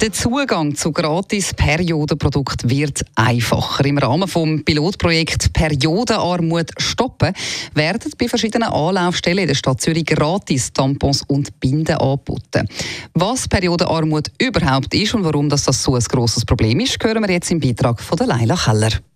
Der Zugang zu gratis Periodenprodukten wird einfacher. Im Rahmen des Pilotprojekts Periodenarmut stoppen werden bei verschiedenen Anlaufstellen in der Stadt Zürich gratis Tampons und Binden angeboten. Was Periodenarmut überhaupt ist und warum das, so ein grosses Problem ist, hören wir jetzt im Beitrag von Leila Keller.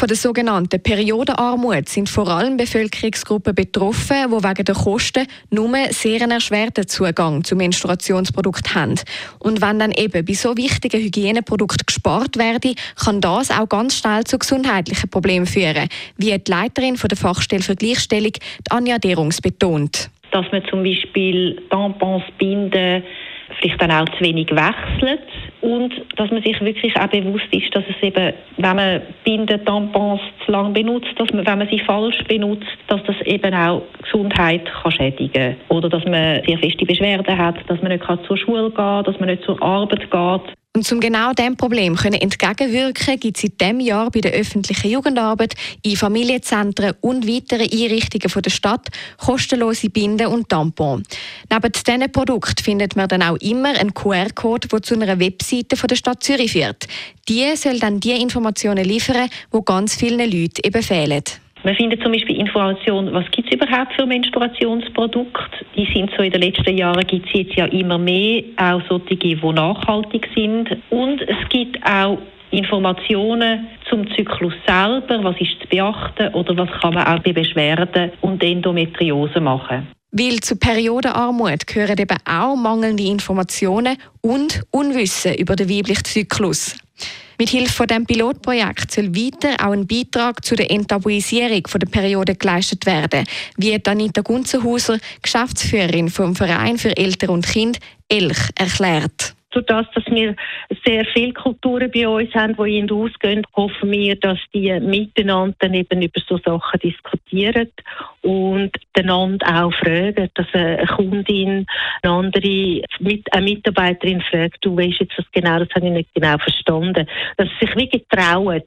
Von der sogenannten Periodenarmut sind vor allem Bevölkerungsgruppen betroffen, die wegen der Kosten nur sehr einen erschwerten Zugang zu Menstruationsprodukten haben. Und wenn dann eben bei so wichtigen Hygieneprodukten gespart werde, kann das auch ganz schnell zu gesundheitlichen Problemen führen, wie die Leiterin der Fachstelle für Gleichstellung, Anja Derungs, betont. Dass man zum Beispiel Tampons, Binden, vielleicht dann auch zu wenig wechselt und dass man sich wirklich auch bewusst ist, dass es eben, wenn man Binden, Tampons zu lange benutzt, dass man, wenn man sie falsch benutzt, dass das eben auch Gesundheit kann schädigen oder dass man sehr feste Beschwerden hat, dass man nicht zur Schule gehen kann, dass man nicht zur Arbeit geht. Und zum genau diesem Problem können entgegenwirken, gibt es in diesem Jahr bei der öffentlichen Jugendarbeit in Familienzentren und weiteren Einrichtungen der Stadt kostenlose Binden und Tampons. Neben diesen Produkten findet man dann auch immer einen QR-Code, der zu einer Webseite der Stadt Zürich führt. Die soll dann die Informationen liefern, die ganz vielen Leuten eben fehlen. Man findet zum Beispiel Informationen, was gibt es überhaupt für Menstruationsprodukte. Die sind so in den letzten Jahren gibt es jetzt ja immer mehr, auch solche, die nachhaltig sind. Und es gibt auch Informationen zum Zyklus selber, was ist zu beachten oder was kann man auch bei Beschwerden und Endometriose machen. Weil zu Periodenarmut gehören eben auch mangelnde Informationen und Unwissen über den weiblichen Zyklus. Mit Hilfe von dem Pilotprojekt soll weiter auch ein Beitrag zu der Enttabuisierung der Periode geleistet werden, wie Anita Gunzenhauser, Geschäftsführerin vom Verein für Eltern und Kind, ELCH, erklärt. Durch das, dass wir sehr viele Kulturen bei uns haben, die in ausgehen, hoffen wir, dass die miteinander eben über so Sachen diskutieren und einander auch fragen, dass eine Kundin eine andere eine Mitarbeiterin fragt, du weißt jetzt das genau, das habe ich nicht genau verstanden, dass sie sich wirklich trauen,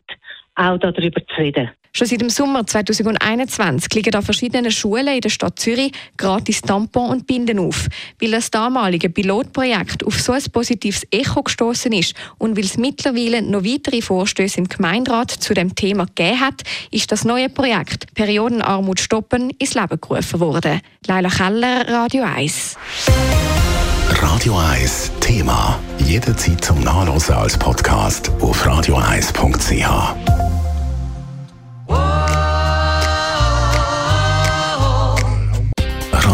auch darüber zu reden. Schon seit dem Sommer 2021 liegen an verschiedenen Schulen in der Stadt Zürich gratis Tampon und Binden auf. Weil das damalige Pilotprojekt auf so ein positives Echo gestoßen ist und weil es mittlerweile noch weitere Vorstöße im Gemeinderat zu dem Thema gegeben hat, ist das neue Projekt Periodenarmut stoppen ins Leben gerufen worden. Leila Keller, Radio 1. Radio 1 Thema. Jederzeit zum Nachlesen als Podcast auf radio1.ch.